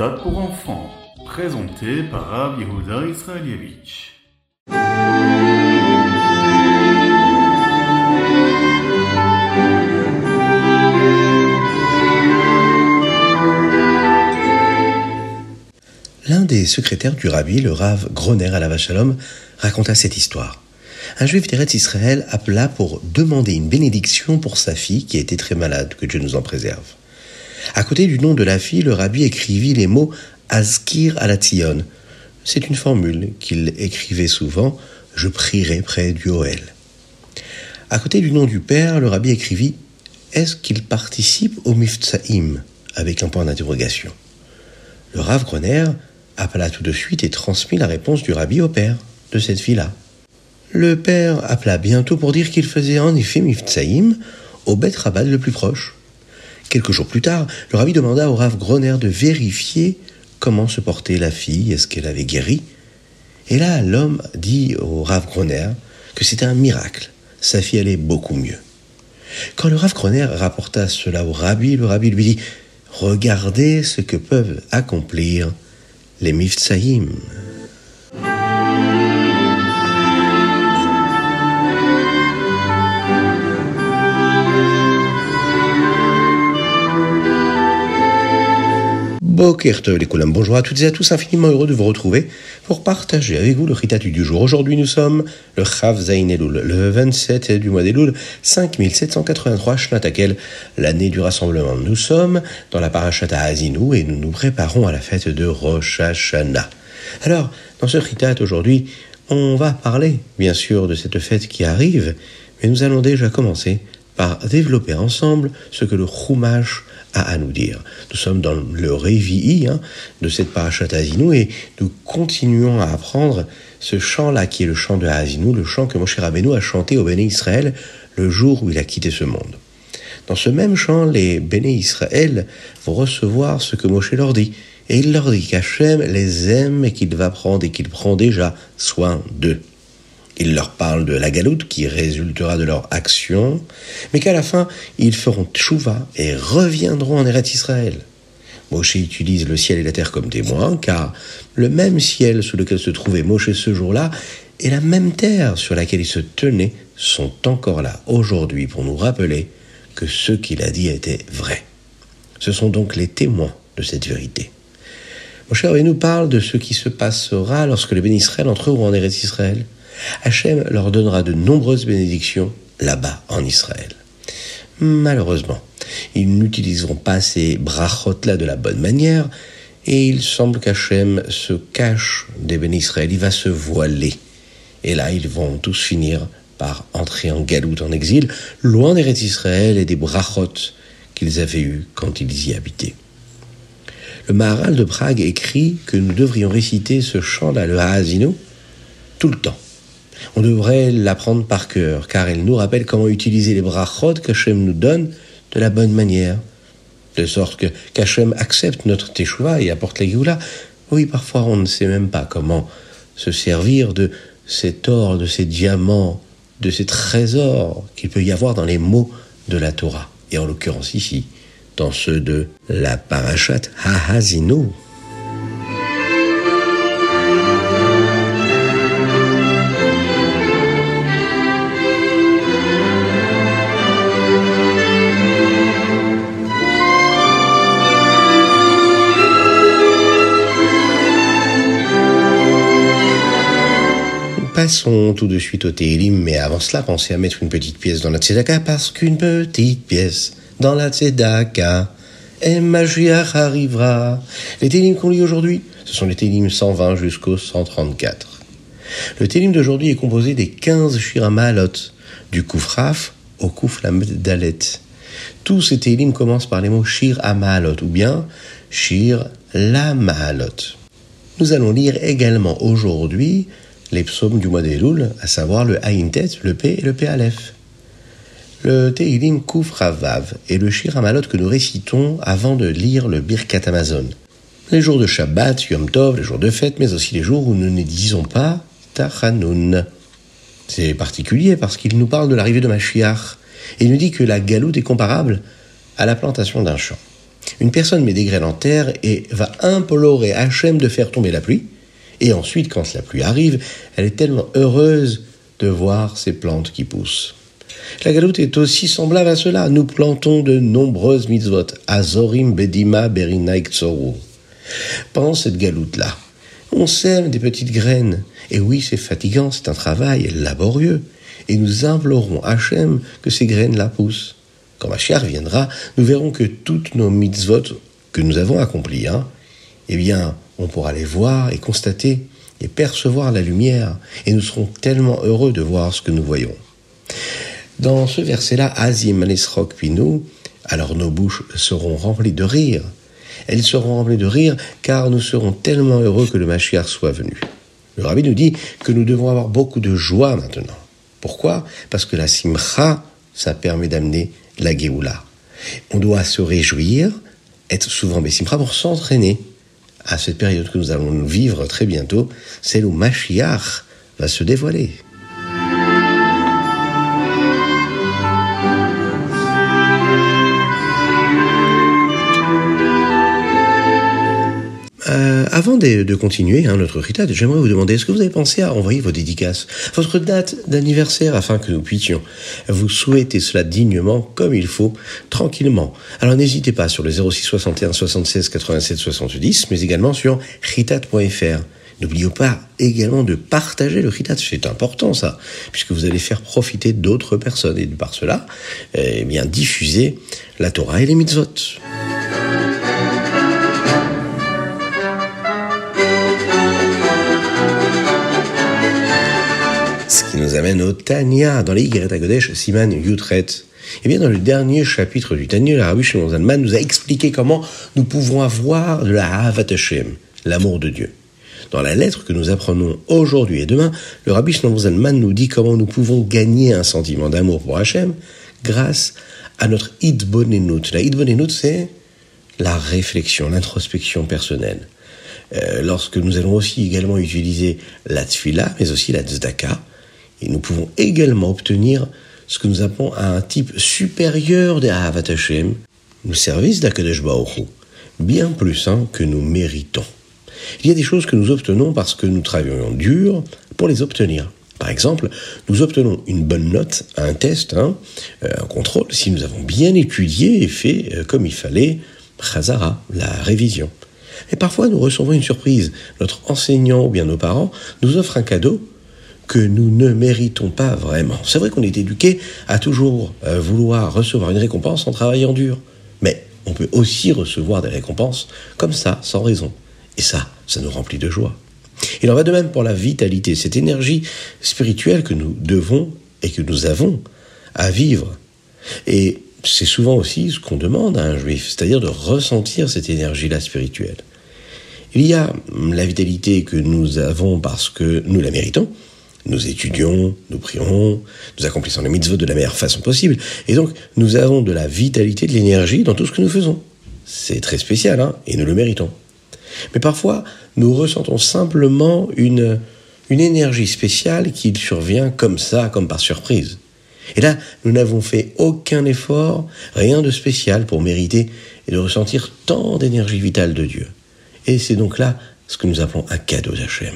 Ritat pour enfants, présenté par Rav Yehuda Israelievich. L'un des secrétaires du rabbi, le Rav Groner à la Vachalom, raconta cette histoire. Un juif d'Eretz Israël appela pour demander une bénédiction pour sa fille qui était très malade, que Dieu nous en préserve. À côté du nom de la fille, le rabbi écrivit les mots Azkir Alatzion. C'est une formule qu'il écrivait souvent Je prierai près du Hoel. À côté du nom du père, le rabbi écrivit Est-ce qu'il participe au Miftsaim? avec un point d'interrogation. Le Rav Groner appela tout de suite et transmit la réponse du rabbi au père de cette fille-là. Le père appela bientôt pour dire qu'il faisait en effet Miftsaïm au Bet Rabbad le plus proche. Quelques jours plus tard, le rabbi demanda au Rav Groner de vérifier comment se portait la fille, est-ce qu'elle avait guéri. Et là, l'homme dit au Rav Groner que c'était un miracle, sa fille allait beaucoup mieux. Quand le Rav Groner rapporta cela au rabbi, le rabbi lui dit Regardez ce que peuvent accomplir les Miftsaïm. Bonjour à toutes et à tous, infiniment heureux de vous retrouver pour partager avec vous le Ritatu du jour. Aujourd'hui, nous sommes le Chav Zain Elul, le 27 du mois d'Elul, 5783 Shnatakel, l'année du rassemblement. Nous sommes dans la Parashata Azinou et nous nous préparons à la fête de Rosh Hashanah. Alors, dans ce Ritat aujourd'hui, on va parler, bien sûr, de cette fête qui arrive, mais nous allons déjà commencer par développer ensemble ce que le Chumash à nous dire. Nous sommes dans le Révi'i hein, de cette parachat Azinu et nous continuons à apprendre ce chant-là qui est le chant de Azinu, le chant que Moshe Rabbeinu a chanté au Béné Israël le jour où il a quitté ce monde. Dans ce même chant, les Béné Israël vont recevoir ce que Moshe leur dit. Et il leur dit qu'Hachem les aime et qu'il va prendre et qu'il prend déjà soin d'eux. Il leur parle de la galoute qui résultera de leur action, mais qu'à la fin, ils feront tchouva et reviendront en Eretz Israël. Moshe utilise le ciel et la terre comme témoins, car le même ciel sous lequel se trouvait Moshe ce jour-là et la même terre sur laquelle il se tenait sont encore là aujourd'hui pour nous rappeler que ce qu'il a dit était vrai. Ce sont donc les témoins de cette vérité. Moshe nous parle de ce qui se passera lorsque les bénis Israël entreront en Eretz Israël? Hachem leur donnera de nombreuses bénédictions là-bas en Israël. Malheureusement, ils n'utiliseront pas ces brachot-là de la bonne manière, et il semble qu'Hachem se cache des bénis Israël, il va se voiler. Et là, ils vont tous finir par entrer en galoute, en exil, loin des Israël et des brachot qu'ils avaient eus quand ils y habitaient. Le Maharal de Prague écrit que nous devrions réciter ce chant-là, le tout le temps. On devrait l'apprendre par cœur, car elle nous rappelle comment utiliser les brachot qu'Hachem nous donne de la bonne manière. De sorte que qu'Hachem accepte notre teshuva et apporte la Géoula. Oui, parfois on ne sait même pas comment se servir de cet or, de ces diamants, de ces trésors qu'il peut y avoir dans les mots de la Torah. Et en l'occurrence ici, dans ceux de la parashat Hahazinu. Passons tout de suite au Télim, mais avant cela, pensez à mettre une petite pièce dans la Tzedaka, parce qu'une petite pièce dans la Tzedaka, et Mashiach arrivera. Les Télim qu'on lit aujourd'hui, ce sont les Télim 120 jusqu'au 134. Le Télim d'aujourd'hui est composé des 15 Shiramalot, du Koufraf au Kouf Dalet. Tous ces Télim commencent par les mots Shir Amalot, ou bien Shir la Mahalot. Nous allons lire également aujourd'hui les psaumes du mois d'Elul, à savoir le Aïntet, le P et le P Aleph. Le Teilim Kouf Ravav est le Shir Amalot que nous récitons avant de lire le Birkat Amazon. Les jours de Shabbat, Yom Tov, les jours de fête, mais aussi les jours où nous ne disons pas Tachanun. C'est particulier parce qu'il nous parle de l'arrivée de Mashiach et il nous dit que la galoute est comparable à la plantation d'un champ. Une personne met des graines en terre et va implorer Hachem de faire tomber la pluie. Et ensuite, quand la pluie arrive, elle est tellement heureuse de voir ces plantes qui poussent. La galoute est aussi semblable à cela. Nous plantons de nombreuses mitzvot. Azorim bedima berinaik tzoru. Pendant cette galoute-là, on sème des petites graines. Et oui, c'est fatigant, c'est un travail laborieux. Et nous implorons Hachem que ces graines-là poussent. Quand Mashiach viendra, nous verrons que toutes nos mitzvot que nous avons accomplies, hein, eh bien, on pourra les voir et constater et percevoir la lumière, et nous serons tellement heureux de voir ce que nous voyons. Dans ce verset-là, Azim Anesrok Pinou, alors nos bouches seront remplies de rire. Elles seront remplies de rire car nous serons tellement heureux que le Mashiach soit venu. Le rabbi nous dit que nous devons avoir beaucoup de joie maintenant. Pourquoi? Parce que la simcha, ça permet d'amener la Géoula. On doit se réjouir, être souvent Bessimcha pour s'entraîner à cette période que nous allons vivre très bientôt, celle où Mashiach va se dévoiler. Avant de, continuer hein, notre ritat, j'aimerais vous demander, est-ce que vous avez pensé à envoyer vos dédicaces, votre date d'anniversaire, afin que nous puissions vous souhaiter cela dignement, comme il faut, tranquillement? Alors n'hésitez pas sur le 06 61 76 87 70, mais également sur ritat.fr. N'oubliez pas également de partager le ritat, c'est important ça, puisque vous allez faire profiter d'autres personnes et par cela, eh bien diffuser la Torah et les mitzvot. Nous amène au Tanya, dans les Y Godesh, Siman Yutret. Eh bien, dans le dernier chapitre du Tanya, le Rabbi Shimon Zalman nous a expliqué comment nous pouvons avoir de la Havat Hashem, l'amour de Dieu. Dans la lettre que nous apprenons aujourd'hui et demain, le Rabbi Shimon Zalman nous dit comment nous pouvons gagner un sentiment d'amour pour Hashem grâce à notre Idbonenut. La Idbonenut, c'est la réflexion, l'introspection personnelle. Euh, lorsque nous allons aussi également utiliser la tfila, mais aussi la tzedaka, et nous pouvons également obtenir ce que nous appelons un type supérieur de Ahavat Hashem, le service d'Akadosh Baruch bien plus hein, que nous méritons. Il y a des choses que nous obtenons parce que nous travaillons dur pour les obtenir. Par exemple, nous obtenons une bonne note à un test, hein, euh, un contrôle, si nous avons bien étudié et fait euh, comme il fallait, Chazara, la révision. Mais parfois, nous recevons une surprise. Notre enseignant ou bien nos parents nous offrent un cadeau que nous ne méritons pas vraiment. C'est vrai qu'on est éduqué à toujours euh, vouloir recevoir une récompense en travaillant dur, mais on peut aussi recevoir des récompenses comme ça, sans raison. Et ça, ça nous remplit de joie. Il en va de même pour la vitalité, cette énergie spirituelle que nous devons et que nous avons à vivre. Et c'est souvent aussi ce qu'on demande à un juif, c'est-à-dire de ressentir cette énergie-là spirituelle. Il y a la vitalité que nous avons parce que nous la méritons, nous étudions, nous prions, nous accomplissons les mitzvot de la meilleure façon possible. Et donc, nous avons de la vitalité, de l'énergie dans tout ce que nous faisons. C'est très spécial, hein, et nous le méritons. Mais parfois, nous ressentons simplement une, une énergie spéciale qui survient comme ça, comme par surprise. Et là, nous n'avons fait aucun effort, rien de spécial pour mériter et de ressentir tant d'énergie vitale de Dieu. Et c'est donc là ce que nous appelons un cadeau d'Hachem.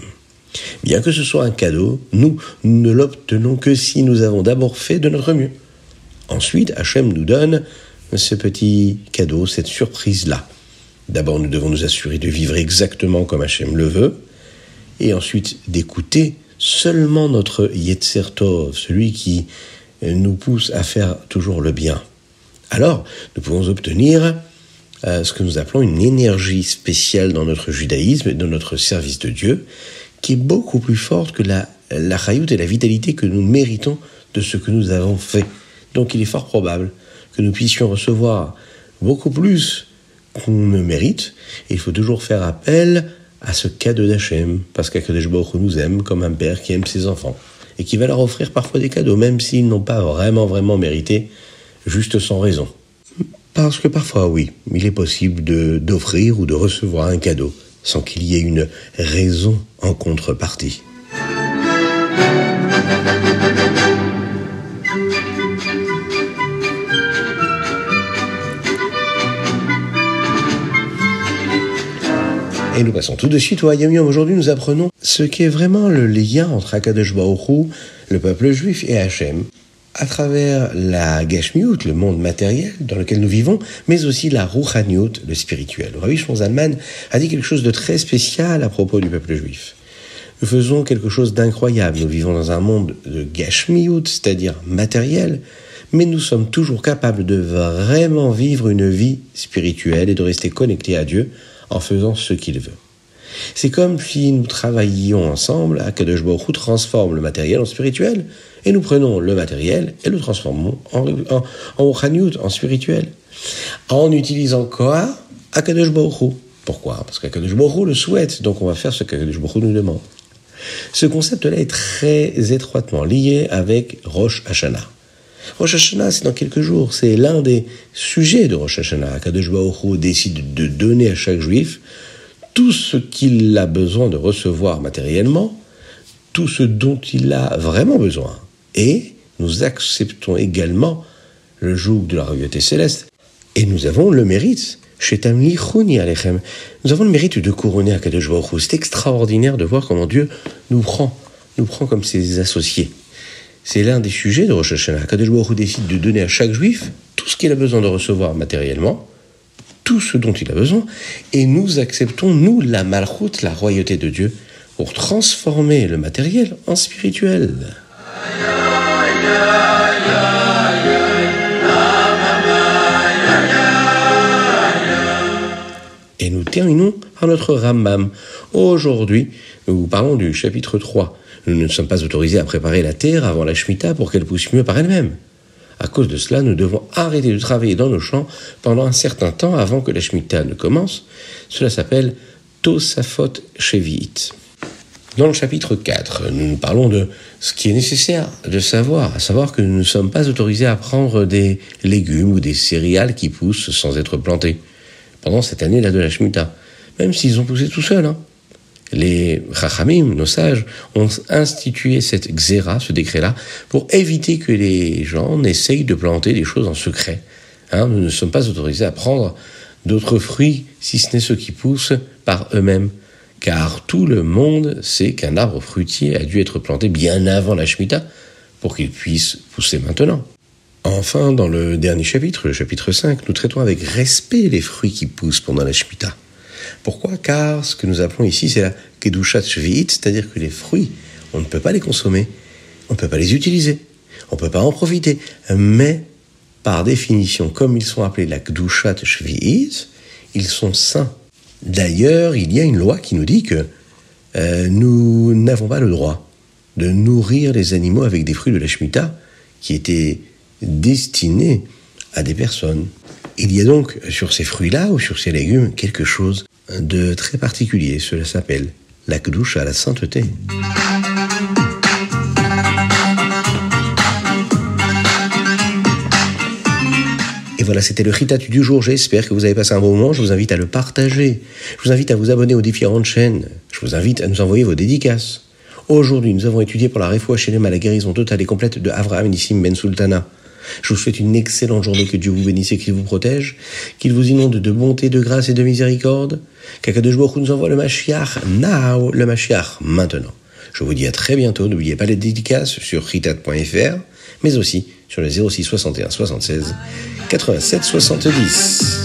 Bien que ce soit un cadeau, nous ne l'obtenons que si nous avons d'abord fait de notre mieux. Ensuite, Hachem nous donne ce petit cadeau, cette surprise-là. D'abord, nous devons nous assurer de vivre exactement comme Hachem le veut, et ensuite d'écouter seulement notre Yetzer celui qui nous pousse à faire toujours le bien. Alors, nous pouvons obtenir euh, ce que nous appelons une énergie spéciale dans notre judaïsme et dans notre service de Dieu, qui est beaucoup plus forte que la, la et la vitalité que nous méritons de ce que nous avons fait. Donc il est fort probable que nous puissions recevoir beaucoup plus qu'on ne mérite. Il faut toujours faire appel à ce cadeau d'Hachem, parce qu'Akadosh nous aime comme un père qui aime ses enfants, et qui va leur offrir parfois des cadeaux, même s'ils n'ont pas vraiment, vraiment mérité, juste sans raison. Parce que parfois, oui, il est possible d'offrir ou de recevoir un cadeau sans qu'il y ait une raison en contrepartie. Et nous passons tout de suite au Hayamium. Aujourd'hui, nous apprenons ce qu'est vraiment le lien entre Akadosh Baruch le peuple juif, et Hachem, à travers la Gashmiut, le monde matériel dans lequel nous vivons, mais aussi la Ruchaniut, le spirituel. Rabbi Shmonzalman a dit quelque chose de très spécial à propos du peuple juif. Nous faisons quelque chose d'incroyable. Nous vivons dans un monde de Gashmiut, c'est-à-dire matériel, mais nous sommes toujours capables de vraiment vivre une vie spirituelle et de rester connectés à Dieu en faisant ce qu'il veut. C'est comme si nous travaillions ensemble, à Baruch transforme le matériel en spirituel, et nous prenons le matériel et le transformons en, en, en, spirituel. En utilisant quoi Akadosh Pourquoi? Parce qu'Akadosh le souhaite, donc on va faire ce qu'Akadosh nous demande. Ce concept-là est très étroitement lié avec Rosh Hashanah. Rosh Hashanah, c'est dans quelques jours. C'est l'un des sujets de Rosh Hashanah. Kadosh décide de donner à chaque juif tout ce qu'il a besoin de recevoir matériellement, tout ce dont il a vraiment besoin. Et nous acceptons également le joug de la royauté céleste. Et nous avons le mérite, nous avons le mérite de couronner Akadosh Baruch C'est extraordinaire de voir comment Dieu nous prend, nous prend comme ses associés. C'est l'un des sujets de Rosh Hashanah. Akadosh décide de donner à chaque juif tout ce qu'il a besoin de recevoir matériellement, tout ce dont il a besoin, et nous acceptons, nous, la malchoute, la royauté de Dieu, pour transformer le matériel en spirituel. Et nous terminons par notre Rambam. Aujourd'hui, nous parlons du chapitre 3. Nous ne sommes pas autorisés à préparer la terre avant la Shemitah pour qu'elle pousse mieux par elle-même. À cause de cela, nous devons arrêter de travailler dans nos champs pendant un certain temps avant que la Shemitah ne commence. Cela s'appelle Tosafot Shevi'it. Dans le chapitre 4, nous parlons de ce qui est nécessaire de savoir, à savoir que nous ne sommes pas autorisés à prendre des légumes ou des céréales qui poussent sans être plantés pendant cette année-là de la Shemitah, même s'ils ont poussé tout seuls. Hein les Chachamim, nos sages, ont institué cette xéra, ce décret-là, pour éviter que les gens n'essayent de planter des choses en secret. Hein, nous ne sommes pas autorisés à prendre d'autres fruits, si ce n'est ceux qui poussent par eux-mêmes. Car tout le monde sait qu'un arbre fruitier a dû être planté bien avant la Shemitah pour qu'il puisse pousser maintenant. Enfin, dans le dernier chapitre, le chapitre 5, nous traitons avec respect les fruits qui poussent pendant la Shemitah. Pourquoi Car ce que nous appelons ici, c'est la Kedushat Shvi'it, c'est-à-dire que les fruits, on ne peut pas les consommer, on ne peut pas les utiliser, on ne peut pas en profiter. Mais, par définition, comme ils sont appelés la Kedushat Shvi'it, ils sont saints. D'ailleurs, il y a une loi qui nous dit que euh, nous n'avons pas le droit de nourrir les animaux avec des fruits de la Shemitah qui étaient destinés à des personnes. Il y a donc sur ces fruits-là ou sur ces légumes quelque chose de très particulier. Cela s'appelle la à la sainteté. Et voilà, c'était le Ritatu du jour. J'espère que vous avez passé un bon moment. Je vous invite à le partager. Je vous invite à vous abonner aux différentes chaînes. Je vous invite à nous envoyer vos dédicaces. Aujourd'hui, nous avons étudié pour la réfoua chez à la guérison totale et complète de Avraham Nissim Ben Sultana. Je vous souhaite une excellente journée, que Dieu vous bénisse et qu'il vous protège, qu'il vous inonde de bonté, de grâce et de miséricorde, qu'Akadosh nous envoie le Mashiach now, le Mashiach maintenant. Je vous dis à très bientôt, n'oubliez pas les dédicaces sur ritat.fr, mais aussi sur le 06 61 76 87 70.